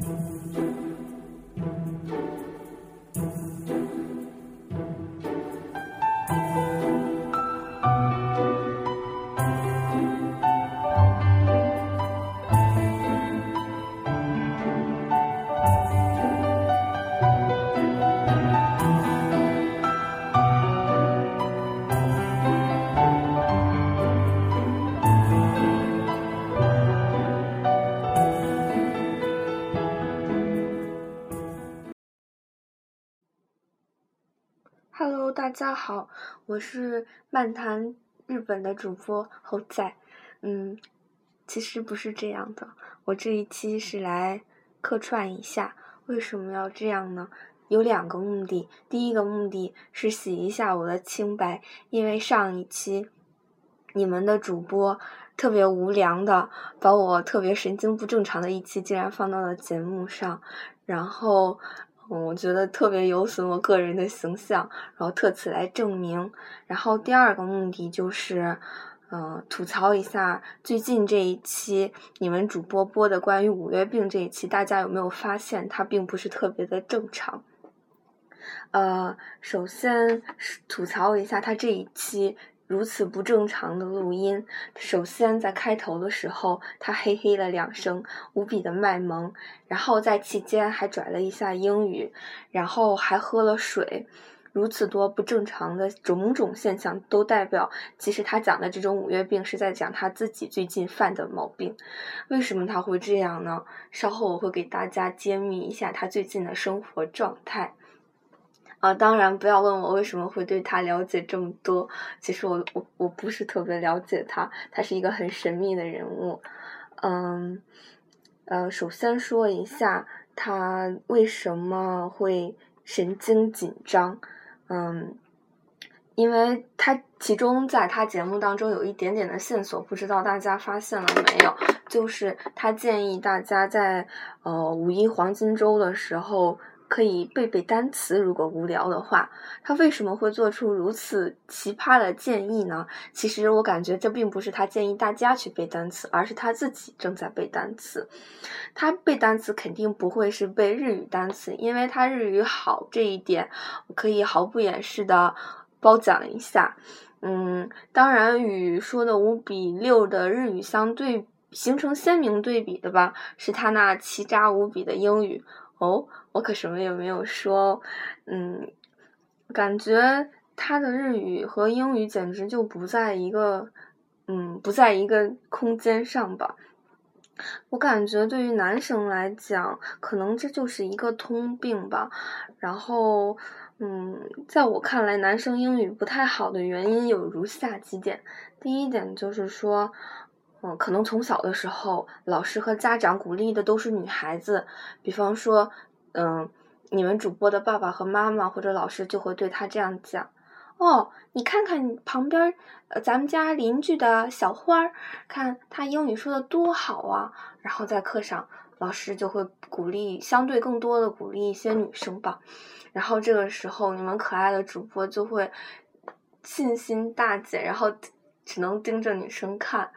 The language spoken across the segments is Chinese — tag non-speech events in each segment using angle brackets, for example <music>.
Música Hello，大家好，我是漫谈日本的主播猴仔。嗯，其实不是这样的，我这一期是来客串一下。为什么要这样呢？有两个目的。第一个目的是洗一下我的清白，因为上一期你们的主播特别无良的把我特别神经不正常的一期竟然放到了节目上，然后。我觉得特别有损我个人的形象，然后特此来证明。然后第二个目的就是，嗯，吐槽一下最近这一期你们主播播的关于五月病这一期，大家有没有发现它并不是特别的正常？呃，首先吐槽一下他这一期。如此不正常的录音，首先在开头的时候，他嘿嘿了两声，无比的卖萌，然后在期间还拽了一下英语，然后还喝了水，如此多不正常的种种现象，都代表其实他讲的这种五月病是在讲他自己最近犯的毛病。为什么他会这样呢？稍后我会给大家揭秘一下他最近的生活状态。啊，当然不要问我为什么会对他了解这么多。其实我我我不是特别了解他，他是一个很神秘的人物。嗯，呃，首先说一下他为什么会神经紧张。嗯，因为他其中在他节目当中有一点点的线索，不知道大家发现了没有？就是他建议大家在呃五一黄金周的时候。可以背背单词，如果无聊的话，他为什么会做出如此奇葩的建议呢？其实我感觉这并不是他建议大家去背单词，而是他自己正在背单词。他背单词肯定不会是背日语单词，因为他日语好这一点，我可以毫不掩饰的褒奖一下。嗯，当然与说的五比六的日语相对形成鲜明对比的吧，是他那奇渣无比的英语。哦，我可什么也没有说，嗯，感觉他的日语和英语简直就不在一个，嗯，不在一个空间上吧。我感觉对于男生来讲，可能这就是一个通病吧。然后，嗯，在我看来，男生英语不太好的原因有如下几点。第一点就是说。嗯，可能从小的时候，老师和家长鼓励的都是女孩子，比方说，嗯，你们主播的爸爸和妈妈或者老师就会对他这样讲：“哦，你看看旁边，呃，咱们家邻居的小花儿，看他英语说的多好啊。”然后在课上，老师就会鼓励，相对更多的鼓励一些女生吧。然后这个时候，你们可爱的主播就会信心大减，然后只能盯着女生看。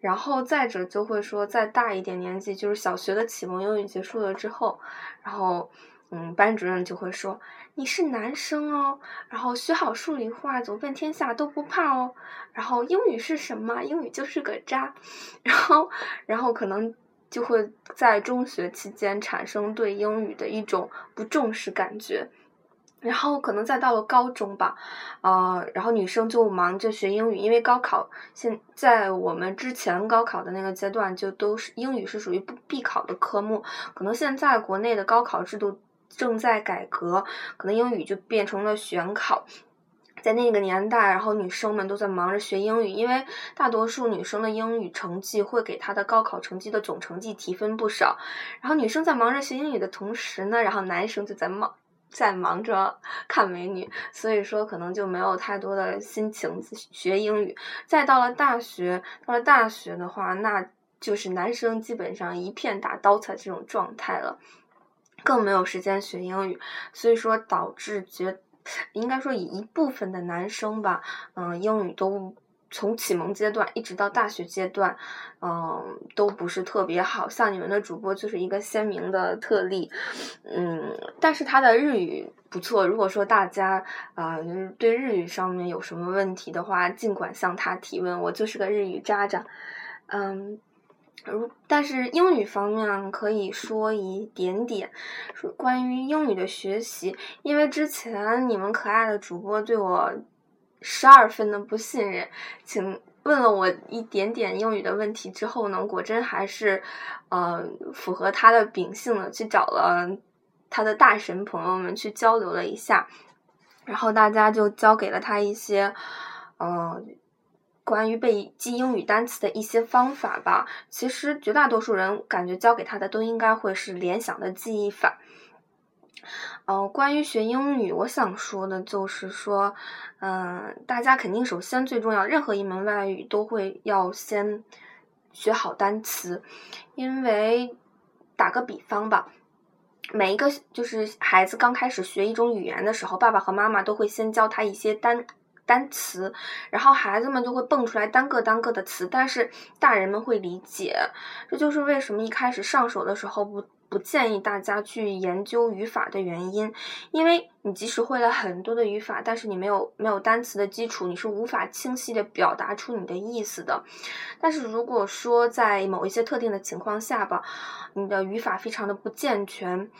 然后再者就会说，再大一点年纪，就是小学的启蒙英语结束了之后，然后，嗯，班主任就会说你是男生哦，然后学好数理化，走遍天下都不怕哦。然后英语是什么？英语就是个渣。<laughs> 然后，然后可能就会在中学期间产生对英语的一种不重视感觉。然后可能再到了高中吧，呃，然后女生就忙着学英语，因为高考现在我们之前高考的那个阶段就都是英语是属于不必考的科目，可能现在国内的高考制度正在改革，可能英语就变成了选考。在那个年代，然后女生们都在忙着学英语，因为大多数女生的英语成绩会给她的高考成绩的总成绩提分不少。然后女生在忙着学英语的同时呢，然后男生就在忙。在忙着看美女，所以说可能就没有太多的心情学英语。再到了大学，到了大学的话，那就是男生基本上一片打刀菜这种状态了，更没有时间学英语。所以说导致觉，应该说以一部分的男生吧，嗯，英语都从启蒙阶段一直到大学阶段，嗯，都不是特别好。像你们的主播就是一个鲜明的特例，嗯，但是他的日语不错。如果说大家啊就是对日语上面有什么问题的话，尽管向他提问，我就是个日语渣渣，嗯。如但是英语方面可以说一点点，关于英语的学习，因为之前你们可爱的主播对我十二分的不信任，请问了我一点点英语的问题之后呢，果真还是呃符合他的秉性的，去找了他的大神朋友们去交流了一下，然后大家就教给了他一些嗯。关于背记英语单词的一些方法吧，其实绝大多数人感觉教给他的都应该会是联想的记忆法。嗯，关于学英语，我想说的就是说，嗯，大家肯定首先最重要，任何一门外语都会要先学好单词，因为打个比方吧，每一个就是孩子刚开始学一种语言的时候，爸爸和妈妈都会先教他一些单。单词，然后孩子们就会蹦出来单个单个的词，但是大人们会理解。这就是为什么一开始上手的时候不不建议大家去研究语法的原因。因为你即使会了很多的语法，但是你没有没有单词的基础，你是无法清晰的表达出你的意思的。但是如果说在某一些特定的情况下吧，你的语法非常的不健全，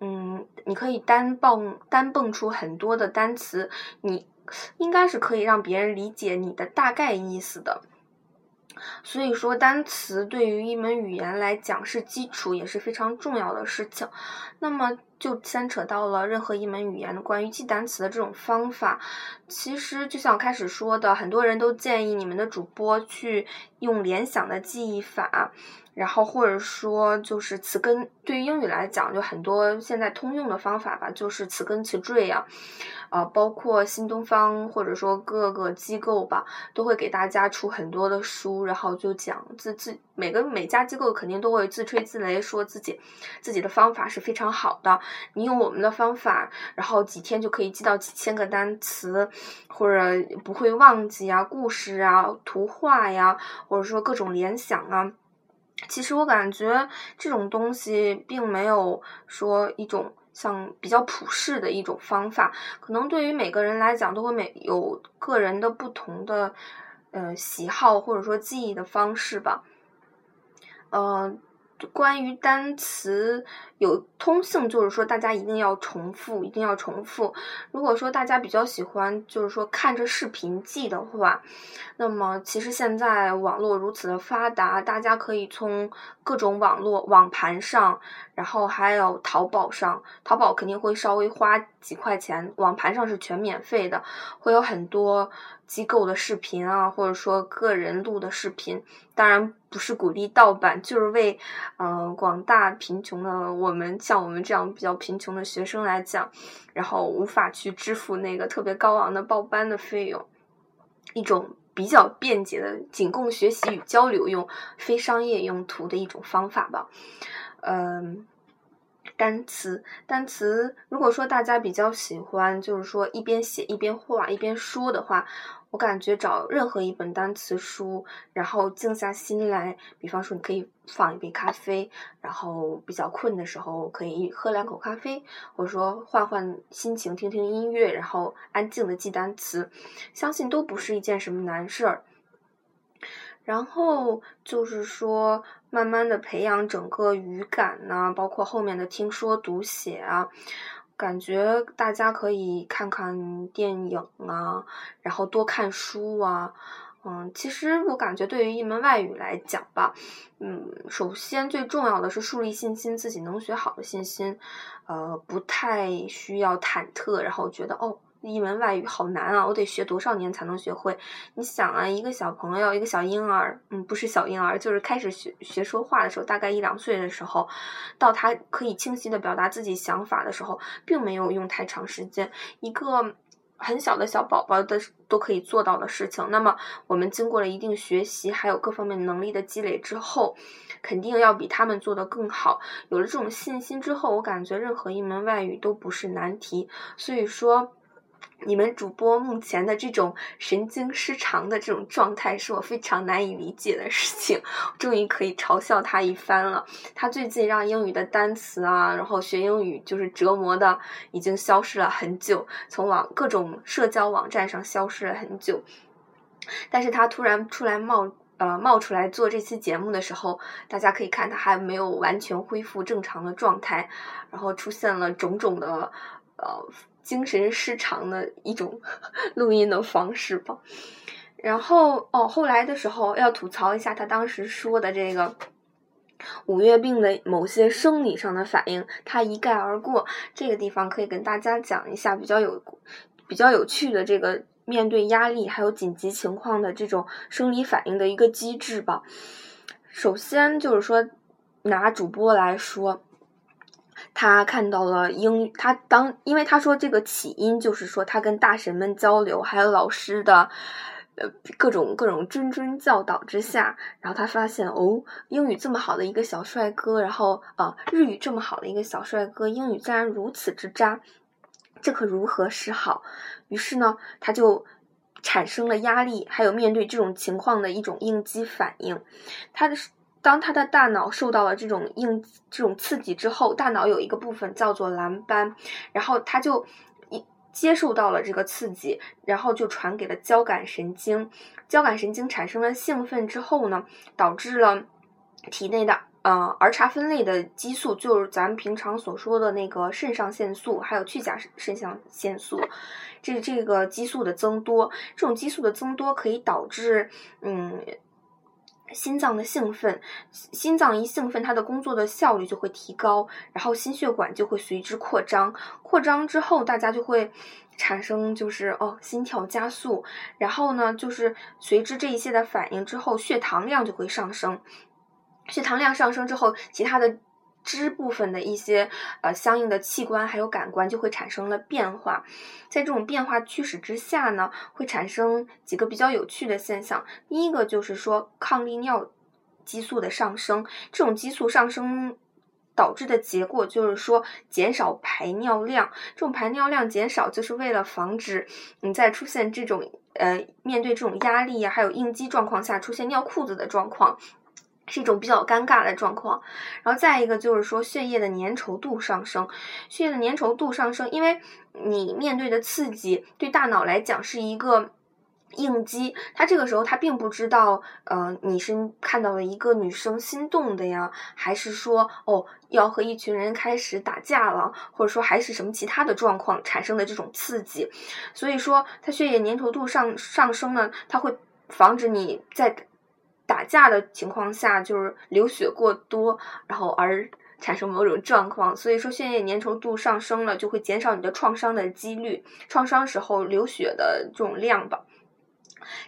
嗯，你可以单蹦单蹦出很多的单词，你。应该是可以让别人理解你的大概意思的，所以说单词对于一门语言来讲是基础，也是非常重要的事情。那么就牵扯到了任何一门语言的关于记单词的这种方法。其实就像我开始说的，很多人都建议你们的主播去用联想的记忆法。然后或者说就是词根，对于英语来讲，就很多现在通用的方法吧，就是词根词缀呀，啊，包括新东方或者说各个机构吧，都会给大家出很多的书，然后就讲自自每个每家机构肯定都会自吹自擂，说自己自己的方法是非常好的。你用我们的方法，然后几天就可以记到几千个单词，或者不会忘记啊，故事啊，图画呀，或者说各种联想啊。其实我感觉这种东西并没有说一种像比较普世的一种方法，可能对于每个人来讲都会每有个人的不同的呃喜好或者说记忆的方式吧，嗯。关于单词有通性，就是说大家一定要重复，一定要重复。如果说大家比较喜欢，就是说看着视频记的话，那么其实现在网络如此的发达，大家可以从各种网络网盘上，然后还有淘宝上，淘宝肯定会稍微花几块钱，网盘上是全免费的，会有很多。机构的视频啊，或者说个人录的视频，当然不是鼓励盗版，就是为嗯广大贫穷的我我们，像我们这样比较贫穷的学生来讲，然后无法去支付那个特别高昂的报班的费用，一种比较便捷的，仅供学习与交流用，非商业用途的一种方法吧。嗯，单词，单词，如果说大家比较喜欢，就是说一边写一边画一边说的话。我感觉找任何一本单词书，然后静下心来，比方说你可以放一杯咖啡，然后比较困的时候可以喝两口咖啡，或者说换换心情，听听音乐，然后安静的记单词，相信都不是一件什么难事儿。然后就是说，慢慢的培养整个语感呢，包括后面的听说读写啊。感觉大家可以看看电影啊，然后多看书啊，嗯，其实我感觉对于一门外语来讲吧，嗯，首先最重要的是树立信心，自己能学好的信心，呃，不太需要忐忑，然后觉得哦。一门外语好难啊！我得学多少年才能学会？你想啊，一个小朋友，一个小婴儿，嗯，不是小婴儿，就是开始学学说话的时候，大概一两岁的时候，到他可以清晰的表达自己想法的时候，并没有用太长时间。一个很小的小宝宝的都可以做到的事情，那么我们经过了一定学习，还有各方面能力的积累之后，肯定要比他们做得更好。有了这种信心之后，我感觉任何一门外语都不是难题。所以说。你们主播目前的这种神经失常的这种状态，是我非常难以理解的事情。终于可以嘲笑他一番了。他最近让英语的单词啊，然后学英语就是折磨的已经消失了很久，从网各种社交网站上消失了很久。但是他突然出来冒呃冒出来做这期节目的时候，大家可以看他还没有完全恢复正常的状态，然后出现了种种的呃。精神失常的一种 <laughs> 录音的方式吧。然后哦，后来的时候要吐槽一下他当时说的这个五月病的某些生理上的反应，他一概而过。这个地方可以跟大家讲一下比较有比较有趣的这个面对压力还有紧急情况的这种生理反应的一个机制吧。首先就是说拿主播来说。他看到了英，他当因为他说这个起因就是说他跟大神们交流，还有老师的呃各种各种谆谆教导之下，然后他发现哦，英语这么好的一个小帅哥，然后啊日语这么好的一个小帅哥，英语竟然如此之渣，这可如何是好？于是呢，他就产生了压力，还有面对这种情况的一种应激反应，他的。当他的大脑受到了这种应这种刺激之后，大脑有一个部分叫做蓝斑，然后他就一接受到了这个刺激，然后就传给了交感神经，交感神经产生了兴奋之后呢，导致了体内的呃儿茶酚类的激素，就是咱们平常所说的那个肾上腺素，还有去甲肾上腺素，这这个激素的增多，这种激素的增多可以导致嗯。心脏的兴奋，心脏一兴奋，它的工作的效率就会提高，然后心血管就会随之扩张，扩张之后，大家就会产生就是哦心跳加速，然后呢就是随之这一些的反应之后，血糖量就会上升，血糖量上升之后，其他的。肢部分的一些呃相应的器官还有感官就会产生了变化，在这种变化驱使之下呢，会产生几个比较有趣的现象。第一个就是说抗利尿激素的上升，这种激素上升导致的结果就是说减少排尿量。这种排尿量减少就是为了防止你在出现这种呃面对这种压力呀还有应激状况下出现尿裤子的状况。是一种比较尴尬的状况，然后再一个就是说血液的粘稠度上升，血液的粘稠度上升，因为你面对的刺激对大脑来讲是一个应激，他这个时候他并不知道，呃，你是看到了一个女生心动的呀，还是说哦要和一群人开始打架了，或者说还是什么其他的状况产生的这种刺激，所以说它血液粘稠度上上升呢，它会防止你在。打架的情况下，就是流血过多，然后而产生某种状况。所以说，血液粘稠度上升了，就会减少你的创伤的几率，创伤时候流血的这种量吧。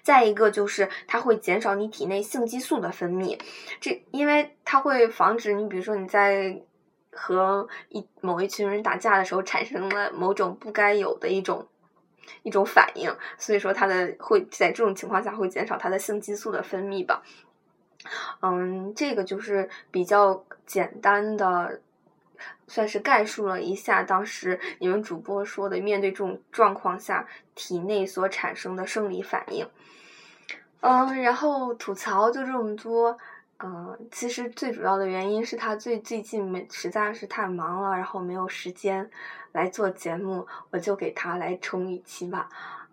再一个就是，它会减少你体内性激素的分泌，这因为它会防止你，比如说你在和一某一群人打架的时候，产生了某种不该有的一种。一种反应，所以说它的会在这种情况下会减少它的性激素的分泌吧。嗯，这个就是比较简单的，算是概述了一下当时你们主播说的面对这种状况下体内所产生的生理反应。嗯，然后吐槽就这么多。嗯，其实最主要的原因是他最最近没实在是太忙了，然后没有时间来做节目，我就给他来冲一期吧。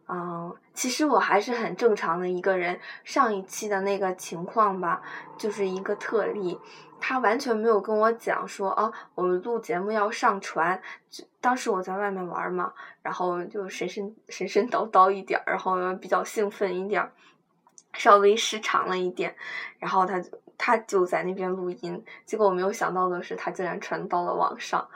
嗯，其实我还是很正常的一个人，上一期的那个情况吧，就是一个特例，他完全没有跟我讲说啊，我们录节目要上传，当时我在外面玩嘛，然后就神神神神叨叨一点，然后比较兴奋一点，稍微失常了一点，然后他就。他就在那边录音，结果我没有想到的是，他竟然传到了网上。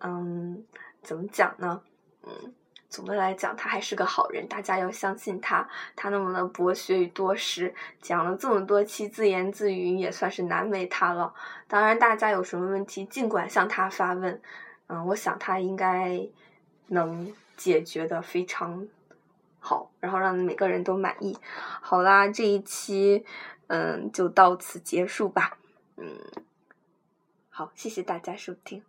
嗯，怎么讲呢？嗯，总的来讲，他还是个好人，大家要相信他。他那么的博学与多识，讲了这么多期自言自语，也算是难为他了。当然，大家有什么问题，尽管向他发问。嗯，我想他应该能解决的非常好，然后让每个人都满意。好啦，这一期。嗯，就到此结束吧。嗯，好，谢谢大家收听。